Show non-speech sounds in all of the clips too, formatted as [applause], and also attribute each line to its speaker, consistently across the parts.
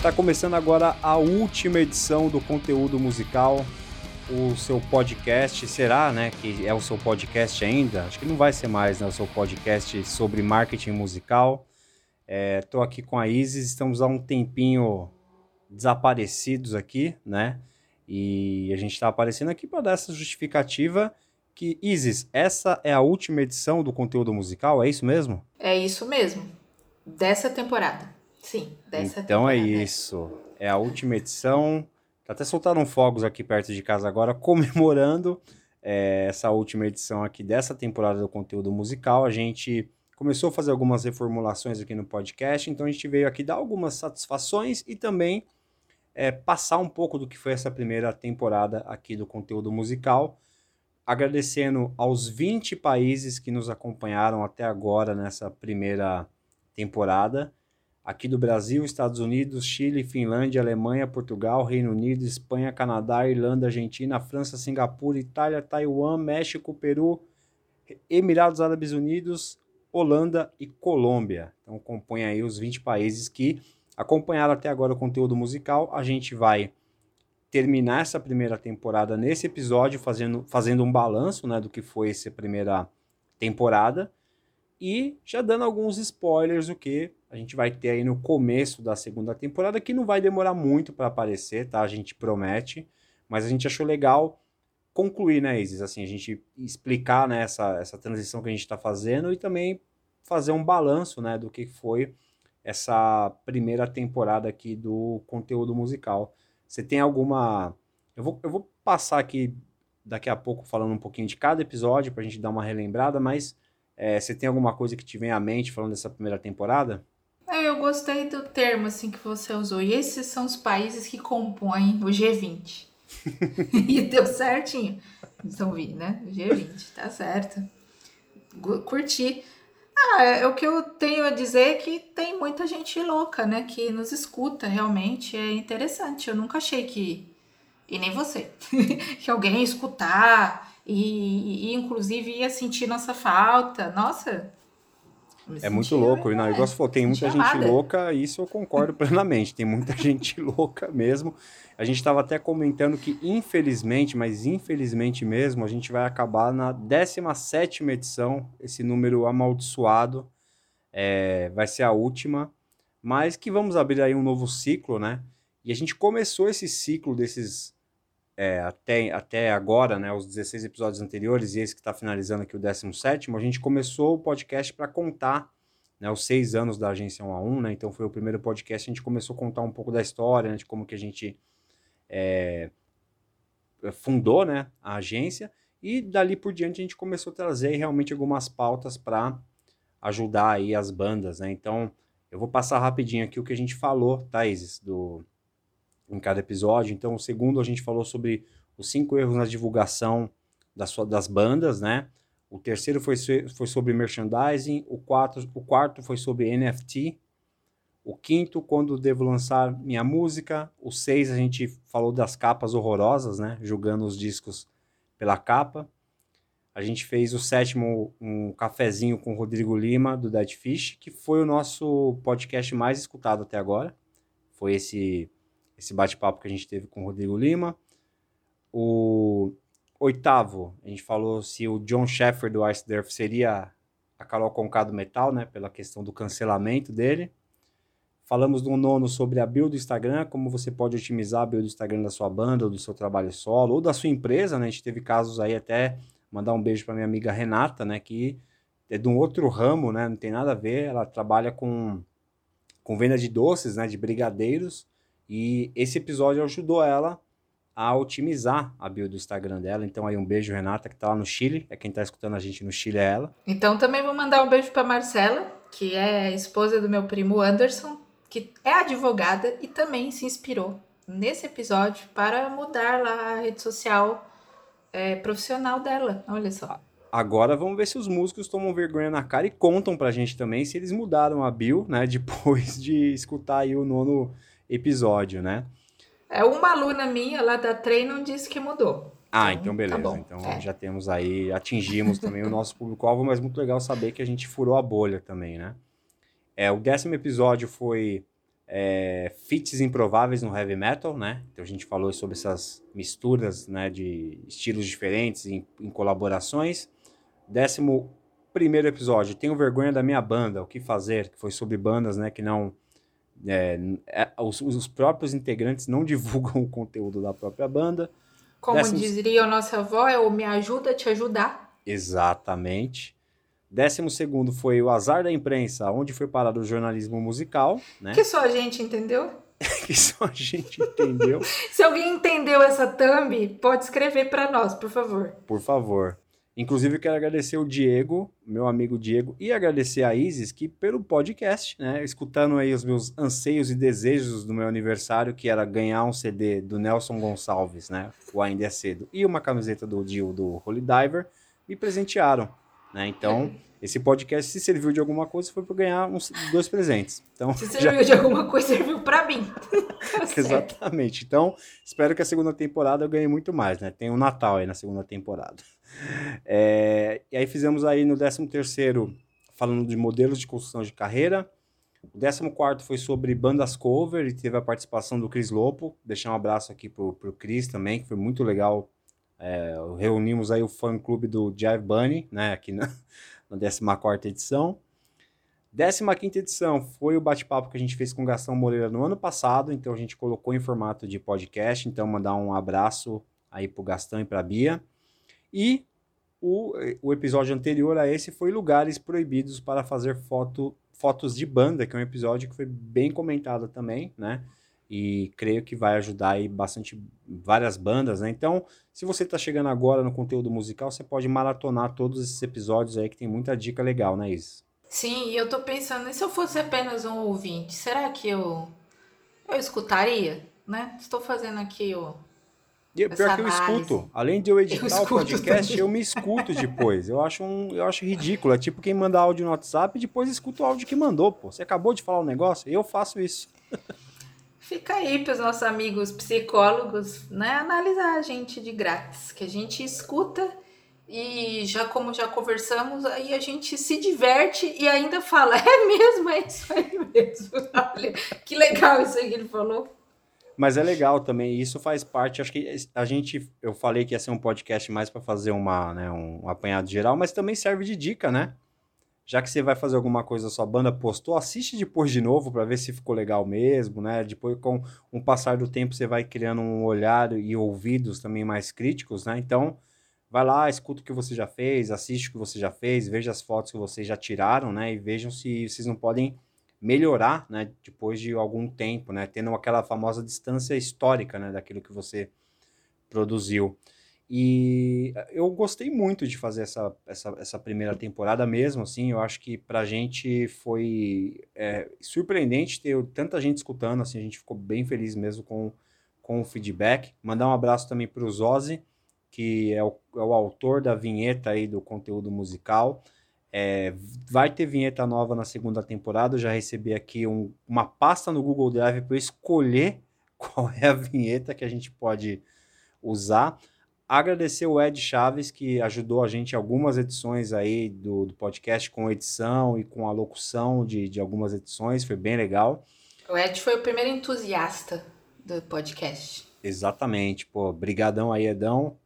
Speaker 1: Está começando agora a última edição do conteúdo musical, o seu podcast. Será, né, que é o seu podcast ainda? Acho que não vai ser mais, né, o seu podcast sobre marketing musical. Estou é, aqui com a Isis, estamos há um tempinho desaparecidos aqui, né? E a gente está aparecendo aqui para dar essa justificativa que, Isis, essa é a última edição do conteúdo musical, é isso mesmo?
Speaker 2: É isso mesmo. Dessa temporada. Sim,
Speaker 1: dessa então é temporada. é isso. É a última edição. Até soltaram fogos aqui perto de casa agora, [laughs] comemorando é, essa última edição aqui dessa temporada do conteúdo musical. A gente começou a fazer algumas reformulações aqui no podcast, então a gente veio aqui dar algumas satisfações e também é, passar um pouco do que foi essa primeira temporada aqui do conteúdo musical. Agradecendo aos 20 países que nos acompanharam até agora nessa primeira temporada aqui do Brasil, Estados Unidos, Chile, Finlândia, Alemanha, Portugal, Reino Unido, Espanha, Canadá, Irlanda, Argentina, França, Singapura, Itália, Taiwan, México, Peru, Emirados Árabes Unidos, Holanda e Colômbia. Então compõe aí os 20 países que acompanharam até agora o conteúdo musical. A gente vai terminar essa primeira temporada nesse episódio fazendo, fazendo um balanço né, do que foi essa primeira temporada e já dando alguns spoilers o que a gente vai ter aí no começo da segunda temporada, que não vai demorar muito para aparecer, tá? A gente promete, mas a gente achou legal concluir, né, Isis? Assim, a gente explicar né, essa, essa transição que a gente está fazendo e também fazer um balanço, né, do que foi essa primeira temporada aqui do conteúdo musical. Você tem alguma... Eu vou, eu vou passar aqui daqui a pouco falando um pouquinho de cada episódio para a gente dar uma relembrada, mas é, você tem alguma coisa que te vem à mente falando dessa primeira temporada?
Speaker 2: É, eu gostei do termo assim que você usou. E esses são os países que compõem o G20. [laughs] e deu certinho. Vocês ouviram, né? O G20, tá certo. Curti. Ah, é, o que eu tenho a dizer é que tem muita gente louca, né? Que nos escuta realmente. É interessante. Eu nunca achei que. E nem você. [laughs] que alguém ia escutar e, e, inclusive, ia sentir nossa falta. Nossa,
Speaker 1: é muito louco. Não, igual você falou, tem muita gente louca, isso eu concordo plenamente. Tem muita [laughs] gente louca mesmo. A gente estava até comentando que, infelizmente, mas infelizmente mesmo, a gente vai acabar na 17 edição, esse número amaldiçoado. É, vai ser a última, mas que vamos abrir aí um novo ciclo, né? E a gente começou esse ciclo desses é, até, até agora, né, os 16 episódios anteriores e esse que está finalizando aqui o 17, a gente começou o podcast para contar né, os seis anos da agência 1 a 1, né, então foi o primeiro podcast, a gente começou a contar um pouco da história, né, de como que a gente é, fundou né, a agência, e dali por diante a gente começou a trazer realmente algumas pautas para ajudar aí as bandas, né, então eu vou passar rapidinho aqui o que a gente falou, Thaís, do, em cada episódio. Então, o segundo a gente falou sobre os cinco erros na divulgação das, das bandas, né? O terceiro foi, foi sobre merchandising. O quarto, o quarto foi sobre NFT. O quinto, quando devo lançar minha música. O seis, a gente falou das capas horrorosas, né? Julgando os discos pela capa. A gente fez o sétimo, um cafezinho com o Rodrigo Lima, do Dead Fish, que foi o nosso podcast mais escutado até agora. Foi esse esse bate-papo que a gente teve com o Rodrigo Lima. O oitavo, a gente falou se o John Sheffer do Ice Durf seria a Carol Conká do Metal, né, pela questão do cancelamento dele. Falamos no nono sobre a build do Instagram, como você pode otimizar a build do Instagram da sua banda, ou do seu trabalho solo, ou da sua empresa, né? A gente teve casos aí até mandar um beijo para minha amiga Renata, né, que é de um outro ramo, né, não tem nada a ver, ela trabalha com com venda de doces, né, de brigadeiros, e esse episódio ajudou ela a otimizar a bio do Instagram dela. Então aí um beijo, Renata, que tá lá no Chile. É quem tá escutando a gente no Chile é ela.
Speaker 2: Então também vou mandar um beijo para Marcela, que é esposa do meu primo Anderson, que é advogada e também se inspirou nesse episódio para mudar lá a rede social é, profissional dela. Olha só.
Speaker 1: Agora vamos ver se os músicos tomam vergonha na cara e contam pra gente também se eles mudaram a bio, né? [laughs] Depois de escutar aí o nono episódio, né?
Speaker 2: É uma aluna minha lá da treino disse que mudou.
Speaker 1: Ah, então, então beleza. Tá então é. já temos aí, atingimos também o nosso público-alvo, mas muito legal saber que a gente furou a bolha também, né? É, o décimo episódio foi é, fits improváveis no heavy metal, né? Então a gente falou sobre essas misturas, né, de estilos diferentes em, em colaborações. Décimo primeiro episódio, tenho vergonha da minha banda, o que fazer, que foi sobre bandas, né, que não é, é, os, os, próprios integrantes não [laughs] divulgam o conteúdo da própria banda.
Speaker 2: Como Décimo... diria a nossa avó, é o me ajuda a te ajudar.
Speaker 1: Exatamente. Décimo segundo foi o azar da imprensa, onde foi parar o jornalismo musical, né?
Speaker 2: Que só a gente entendeu. [laughs]
Speaker 1: que só a gente entendeu. [laughs]
Speaker 2: Se alguém entendeu essa thumb, pode escrever para nós, por favor.
Speaker 1: Por favor. Inclusive, quero agradecer o Diego, meu amigo Diego, e agradecer a Isis, que pelo podcast, né, escutando aí os meus anseios e desejos do meu aniversário, que era ganhar um CD do Nelson Gonçalves, né, o Ainda é Cedo, e uma camiseta do Dio do Holy Diver, me presentearam. Né? Então, esse podcast, se serviu de alguma coisa, foi para ganhar uns dois presentes. Então,
Speaker 2: se [laughs] serviu já... de alguma coisa, serviu para mim. [laughs]
Speaker 1: Tá Exatamente. Então, espero que a segunda temporada eu ganhe muito mais, né? Tem o um Natal aí na segunda temporada. É... E aí fizemos aí no 13 terceiro falando de modelos de construção de carreira. O 14 foi sobre bandas cover e teve a participação do Cris Lopo. Deixar um abraço aqui pro, pro Cris também, que foi muito legal é, reunimos aí o fã-clube do Jive Bunny, né, aqui na, [laughs] na 14ª edição. 15ª edição foi o bate-papo que a gente fez com o Gastão Moreira no ano passado, então a gente colocou em formato de podcast, então mandar um abraço aí pro Gastão e pra Bia. E o, o episódio anterior a esse foi Lugares Proibidos para fazer foto, fotos de banda, que é um episódio que foi bem comentado também, né? e creio que vai ajudar aí bastante várias bandas, né? Então, se você está chegando agora no conteúdo musical, você pode maratonar todos esses episódios aí que tem muita dica legal, né, Isis?
Speaker 2: Sim, e eu tô pensando, e se eu fosse apenas um ouvinte, será que eu eu escutaria, né? Estou fazendo aqui o
Speaker 1: e pior que eu escuto. Além de eu editar eu o podcast, também. eu me escuto depois. Eu acho, um, eu acho ridículo. É tipo quem manda áudio no WhatsApp e depois escuta o áudio que mandou, pô. Você acabou de falar um negócio? Eu faço isso.
Speaker 2: Fica aí para os nossos amigos psicólogos, né, analisar a gente de grátis, que a gente escuta e já como já conversamos, aí a gente se diverte e ainda fala, [laughs] é mesmo, é isso aí mesmo. [laughs] Olha, que legal isso aí que ele falou.
Speaker 1: Mas é legal também, isso faz parte, acho que a gente, eu falei que ia ser um podcast mais para fazer uma, né, um apanhado geral, mas também serve de dica, né? já que você vai fazer alguma coisa, sua banda postou, assiste depois de novo para ver se ficou legal mesmo, né? Depois, com o passar do tempo, você vai criando um olhar e ouvidos também mais críticos, né? Então, vai lá, escuta o que você já fez, assiste o que você já fez, veja as fotos que vocês já tiraram, né? E vejam se vocês não podem melhorar, né? Depois de algum tempo, né? Tendo aquela famosa distância histórica, né? Daquilo que você produziu. E eu gostei muito de fazer essa, essa, essa primeira temporada mesmo, assim, eu acho que pra gente foi é, surpreendente ter tanta gente escutando, assim, a gente ficou bem feliz mesmo com, com o feedback. Mandar um abraço também pro Zozzi, que é o, é o autor da vinheta aí do conteúdo musical. É, vai ter vinheta nova na segunda temporada, eu já recebi aqui um, uma pasta no Google Drive para eu escolher [laughs] qual é a vinheta que a gente pode usar. Agradecer o Ed Chaves, que ajudou a gente em algumas edições aí do, do podcast, com edição e com a locução de, de algumas edições, foi bem legal.
Speaker 2: O Ed foi o primeiro entusiasta do podcast.
Speaker 1: Exatamente, pô, brigadão aí, Edão.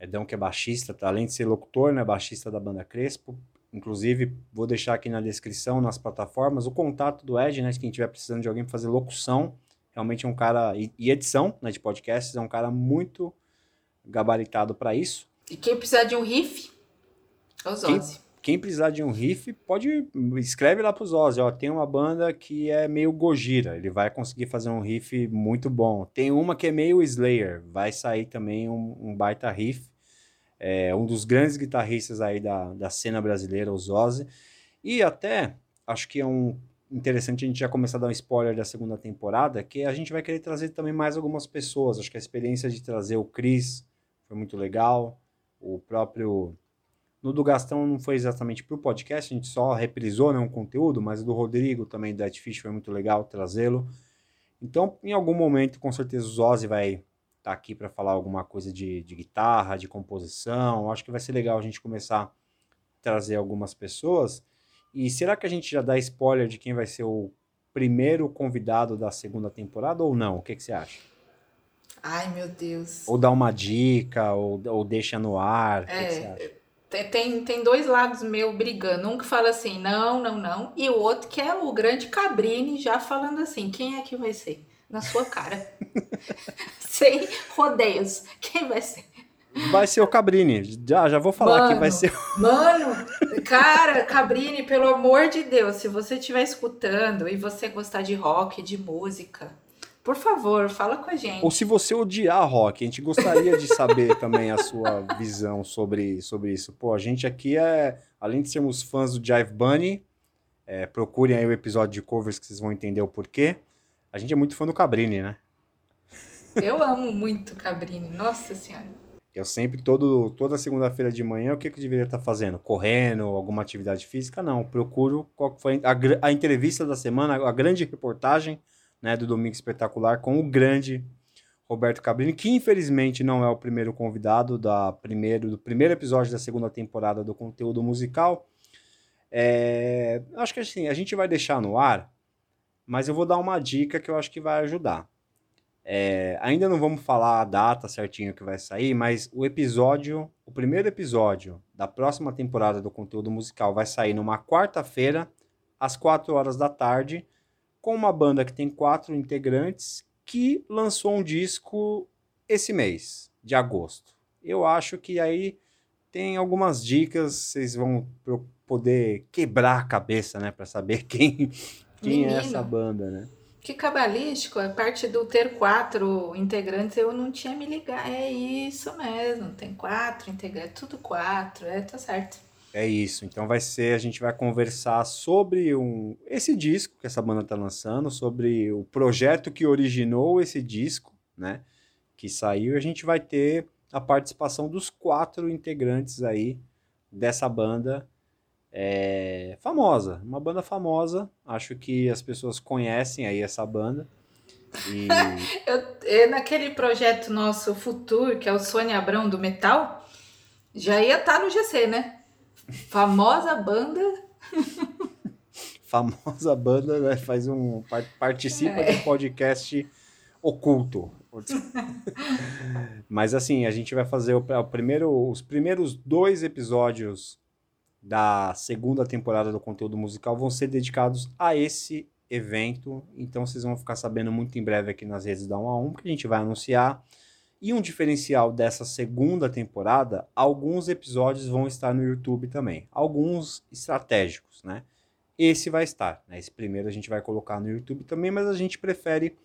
Speaker 1: Edão que é baixista, tá? além de ser locutor, né, baixista da banda Crespo. Inclusive, vou deixar aqui na descrição, nas plataformas, o contato do Ed, né, se quem estiver precisando de alguém para fazer locução. Realmente é um cara, e, edição né, de podcasts, é um cara muito gabaritado para isso.
Speaker 2: E quem precisar de um riff, é o Zozzy.
Speaker 1: Quem, quem, precisar de um riff, pode escreve lá pro Zozzy, ó, tem uma banda que é meio Gojira, ele vai conseguir fazer um riff muito bom. Tem uma que é meio Slayer, vai sair também um, um baita riff. É um dos grandes guitarristas aí da, da cena brasileira, o Zozzy. E até, acho que é um interessante a gente já começar a dar um spoiler da segunda temporada, que a gente vai querer trazer também mais algumas pessoas. Acho que a experiência de trazer o Chris, foi muito legal. O próprio. No do Gastão não foi exatamente para o podcast, a gente só reprisou né, um conteúdo, mas o do Rodrigo também, do Fish, foi muito legal trazê-lo. Então, em algum momento, com certeza, o Zozzy vai estar tá aqui para falar alguma coisa de, de guitarra, de composição. Acho que vai ser legal a gente começar a trazer algumas pessoas. E será que a gente já dá spoiler de quem vai ser o primeiro convidado da segunda temporada ou não? O que, que você acha?
Speaker 2: Ai, meu Deus.
Speaker 1: Ou dá uma dica, ou, ou deixa no ar.
Speaker 2: É,
Speaker 1: que, que você acha?
Speaker 2: Tem, tem, tem dois lados meu brigando. Um que fala assim, não, não, não. E o outro que é o grande Cabrini já falando assim, quem é que vai ser? Na sua cara. [laughs] Sem rodeios. Quem vai ser?
Speaker 1: Vai ser o Cabrini. Já, já vou falar que vai ser.
Speaker 2: Mano, cara, Cabrini, pelo amor de Deus, se você estiver escutando e você gostar de rock, de música, por favor, fala com a gente.
Speaker 1: Ou se você odiar rock, a gente gostaria de saber [laughs] também a sua visão sobre, sobre isso. Pô, a gente aqui é, além de sermos fãs do Jive Bunny, é, procurem aí o episódio de covers que vocês vão entender o porquê. A gente é muito fã do Cabrini, né?
Speaker 2: Eu amo muito Cabrini, nossa senhora.
Speaker 1: Eu sempre, todo, toda segunda-feira de manhã, o que, que eu deveria estar fazendo? Correndo, alguma atividade física? Não, procuro qual foi a, a entrevista da semana, a grande reportagem né, do Domingo Espetacular com o grande Roberto Cabrini, que infelizmente não é o primeiro convidado da primeiro, do primeiro episódio da segunda temporada do conteúdo musical. É, acho que assim, a gente vai deixar no ar, mas eu vou dar uma dica que eu acho que vai ajudar. É, ainda não vamos falar a data certinho que vai sair, mas o episódio, o primeiro episódio da próxima temporada do conteúdo musical vai sair numa quarta-feira, às 4 horas da tarde, com uma banda que tem quatro integrantes que lançou um disco esse mês, de agosto. Eu acho que aí tem algumas dicas, vocês vão poder quebrar a cabeça, né, para saber [laughs] quem, quem é
Speaker 2: Menino.
Speaker 1: essa banda, né?
Speaker 2: Que cabalístico, a parte do ter quatro integrantes, eu não tinha me ligado. É isso mesmo, tem quatro integrantes, tudo quatro, é, tá certo.
Speaker 1: É isso. Então vai ser, a gente vai conversar sobre um, esse disco que essa banda tá lançando, sobre o projeto que originou esse disco, né? Que saiu, e a gente vai ter a participação dos quatro integrantes aí dessa banda é, famosa. Uma banda famosa. Acho que as pessoas conhecem aí essa banda. E [laughs]
Speaker 2: Eu, eu, naquele projeto nosso futuro, que é o Sônia Abrão do Metal, já ia estar no GC, né? Famosa banda. [laughs]
Speaker 1: famosa banda né, faz um par- participa
Speaker 2: É.
Speaker 1: de um podcast oculto. [laughs] Mas assim, a gente vai fazer o, o primeiro, os primeiros dois episódios da segunda temporada do conteúdo musical vão ser dedicados a esse evento. Então vocês vão ficar sabendo muito em breve aqui nas redes da 1 a 1, que a gente vai anunciar. E um diferencial dessa segunda temporada, alguns episódios vão estar no YouTube também. Alguns estratégicos, né? Esse vai estar, né? Esse primeiro a gente vai colocar no YouTube também, mas a gente prefere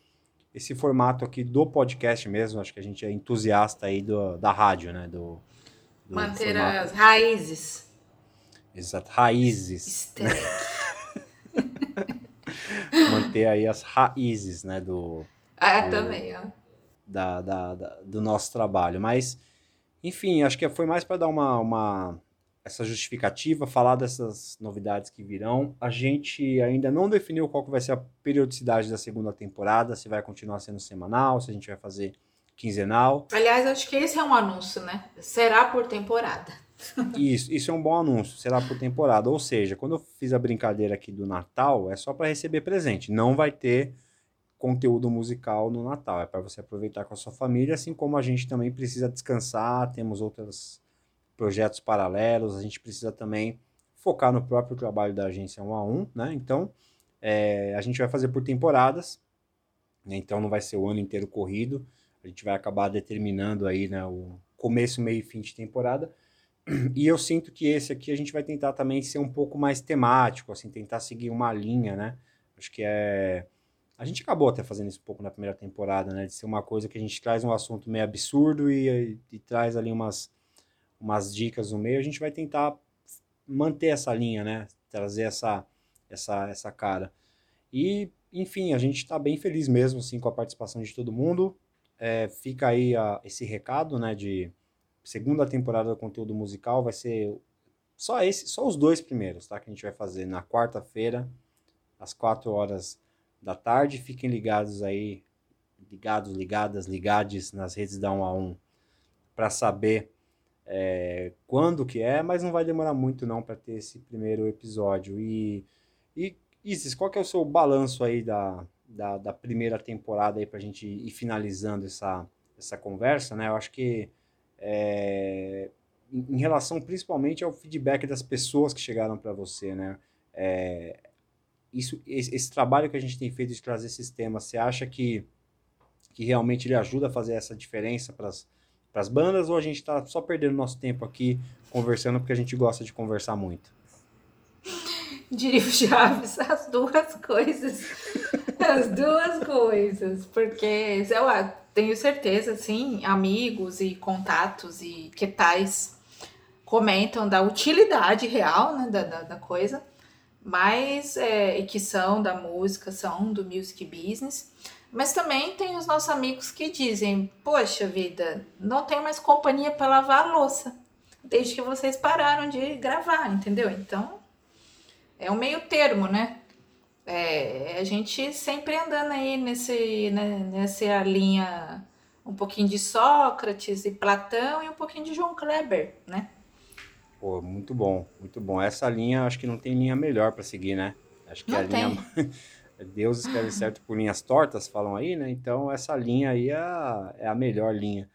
Speaker 1: esse formato aqui do podcast mesmo. Acho que a gente é entusiasta aí do, da rádio, né? Do, do
Speaker 2: Manter
Speaker 1: formato.
Speaker 2: as raízes.
Speaker 1: Exato, raízes.
Speaker 2: Stack. [laughs]
Speaker 1: Manter aí as raízes, né? Do,
Speaker 2: Ah, também, ó.
Speaker 1: da, da- da- do nosso trabalho. Mas, enfim, acho que foi mais para dar uma, uma essa justificativa, falar dessas novidades que virão. A gente ainda não definiu qual que vai ser a periodicidade da segunda temporada, se vai continuar sendo semanal, se a gente vai fazer quinzenal.
Speaker 2: Aliás, acho que esse é um anúncio, né? Será por temporada.
Speaker 1: Isso, isso é um bom anúncio, será por temporada. Ou seja, quando eu fiz a brincadeira aqui do Natal, é só para receber presente. Não vai ter conteúdo musical no Natal. É para você aproveitar com a sua família, assim como a gente também precisa descansar, temos outros projetos paralelos, a gente precisa também focar no próprio trabalho da agência 1 a 1, né? Então, é, a gente vai fazer por temporadas, né? então não vai ser o ano inteiro corrido. A gente vai acabar determinando aí, né, o começo, meio e fim de temporada. E eu sinto que esse aqui a gente vai tentar também ser um pouco mais temático, assim, tentar seguir uma linha, né? Acho que é. A gente acabou até fazendo isso um pouco na primeira temporada, né? De ser uma coisa que a gente traz um assunto meio absurdo e, e traz ali umas, umas dicas no meio. A gente vai tentar manter essa linha, né? Trazer essa, essa, essa cara. E, enfim, a gente está bem feliz mesmo, assim, com a participação de todo mundo. É, fica aí a- esse recado, né? De segunda temporada do conteúdo musical vai ser só esse, só os dois primeiros, tá? Que a gente vai fazer na quarta-feira, às quatro horas da tarde. Fiquem ligados aí, ligados, ligadas, ligades nas redes da 1 a 1 para saber é, quando que é, mas não vai demorar muito não para ter esse primeiro episódio. E, e Isis, qual que é o seu balanço aí da, da, da primeira temporada aí pra gente ir finalizando essa, essa conversa, né? Eu acho que é, em relação principalmente ao feedback das pessoas que chegaram para você, né? É, isso, esse, esse, trabalho que a gente tem feito de trazer esses temas, você acha que, que realmente ele ajuda a fazer essa diferença para as bandas ou a gente está só perdendo nosso tempo aqui conversando porque a gente gosta de conversar muito?
Speaker 2: Diria o Chaves, [laughs] as duas coisas. As duas coisas. Porque eu tenho certeza, sim, amigos e contatos e que tais comentam da utilidade real né, da, da, da coisa, mas é, que são da música, são do music business. Mas também tem os nossos amigos que dizem: Poxa vida, não tenho mais companhia para lavar a louça desde que vocês pararam de gravar, entendeu? Então é um meio termo, né? É, a gente sempre andando aí nesse, né, nessa linha um pouquinho de Sócrates e Platão e um pouquinho de João Kleber, né?
Speaker 1: Pô, muito bom, muito bom. Essa linha, acho que não tem linha melhor para seguir, né? Acho que não a tem. linha [laughs] Deus escreve certo por linhas tortas, falam aí, né? Então essa linha aí é a, é a melhor linha.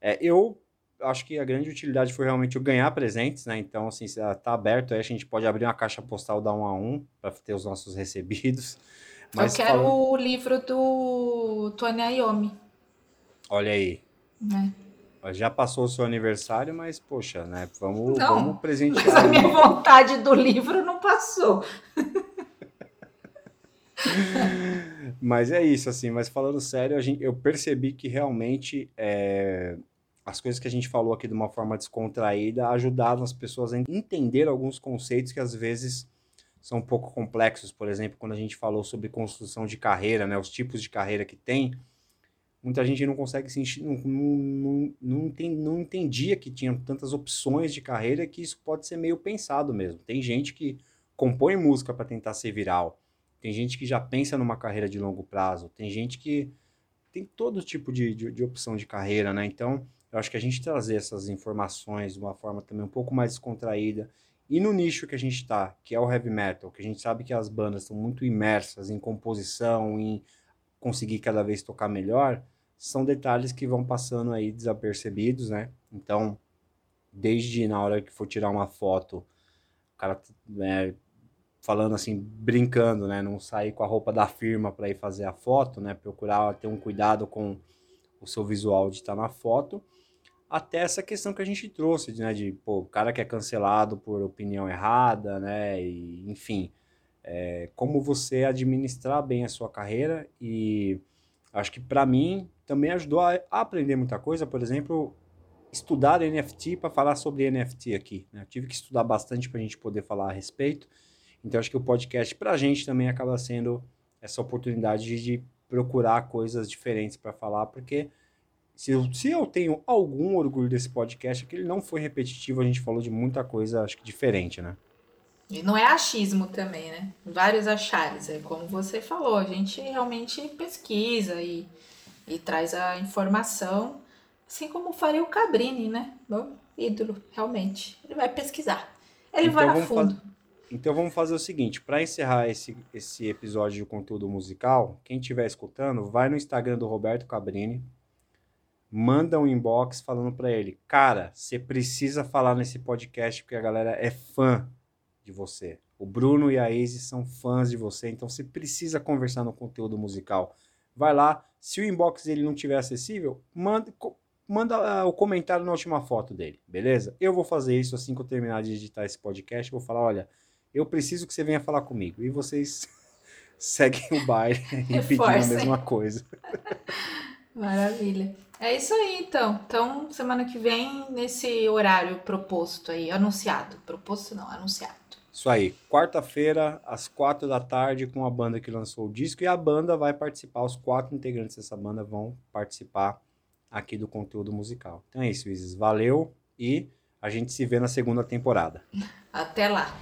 Speaker 1: É, eu acho que a grande utilidade foi realmente eu ganhar presentes, né? Então, assim, tá aberto aí, a gente pode abrir uma caixa postal da um a um para ter os nossos recebidos. [laughs]
Speaker 2: Mas eu quero falando... o livro do Tony Iommi.
Speaker 1: Olha aí. É. Já passou o seu aniversário, mas, poxa, né? Vamos, não, vamos presentear. Mas
Speaker 2: a minha vontade do livro não passou. [laughs]
Speaker 1: mas é isso, assim. Mas falando sério, gente, eu percebi que realmente é, as coisas que a gente falou aqui de uma forma descontraída ajudaram as pessoas a entender alguns conceitos que às vezes são um pouco complexos. Por exemplo, quando a gente falou sobre construção de carreira, né, os tipos de carreira que tem, muita gente não consegue se não, não, não, tem, não entendia que tinha tantas opções de carreira que isso pode ser meio pensado mesmo. Tem gente que compõe música para tentar ser viral. Tem gente que já pensa numa carreira de longo prazo. Tem gente que tem todo tipo de, de, de opção de carreira, né? Então, eu acho que a gente trazer essas informações de uma forma também um pouco mais descontraída e no nicho que a gente está, que é o heavy metal, que a gente sabe que as bandas estão muito imersas em composição, em conseguir cada vez tocar melhor, são detalhes que vão passando aí desapercebidos, né? Então, desde na hora que for tirar uma foto, o cara né, falando assim, brincando, né? Não sair com a roupa da firma para ir fazer a foto, né? Procurar ter um cuidado com o seu visual de estar na foto até essa questão que a gente trouxe, né, de pô, o cara que é cancelado por opinião errada, né, e, enfim, é, como você administrar bem a sua carreira. E acho que para mim também ajudou a aprender muita coisa, por exemplo, estudar NFT para falar sobre NFT aqui, né? Eu tive que estudar bastante para a gente poder falar a respeito, então acho que o podcast para a gente também acaba sendo essa oportunidade de, procurar coisas diferentes para falar, porque se eu, se eu tenho algum orgulho desse podcast, é que ele não foi repetitivo, a gente falou de muita coisa, acho que diferente, né?
Speaker 2: E não é achismo também, né? Vários achares, é como você falou, a gente realmente pesquisa e, e traz a informação, assim como faria o Cabrini, né? Meu ídolo, realmente. Ele vai pesquisar. Ele então, vai a fundo.
Speaker 1: Então vamos fazer o seguinte, para encerrar esse, esse episódio de conteúdo musical, quem estiver escutando, vai no Instagram do Roberto Cabrini, manda um inbox falando para ele, cara, você precisa falar nesse podcast porque a galera é fã de você. O Bruno e a Izzy são fãs de você, então você precisa conversar no conteúdo musical. Vai lá, se o inbox dele não tiver acessível, manda, manda uh, o comentário na última foto dele, beleza? Eu vou fazer isso assim que eu terminar de editar esse podcast, vou falar, olha, eu preciso que você venha falar comigo. E vocês [laughs] seguem o baile [laughs] repetindo a mesma coisa. [laughs]
Speaker 2: Maravilha. É isso aí, então. Então, semana que vem, nesse horário proposto aí, anunciado. Proposto não, anunciado.
Speaker 1: Isso aí. Quarta-feira, às quatro da tarde, com a banda que lançou o disco. E a banda vai participar, os quatro integrantes dessa banda vão participar aqui do conteúdo musical. Então é isso, Isis. Valeu e a gente se vê na segunda temporada. [laughs]
Speaker 2: Até lá.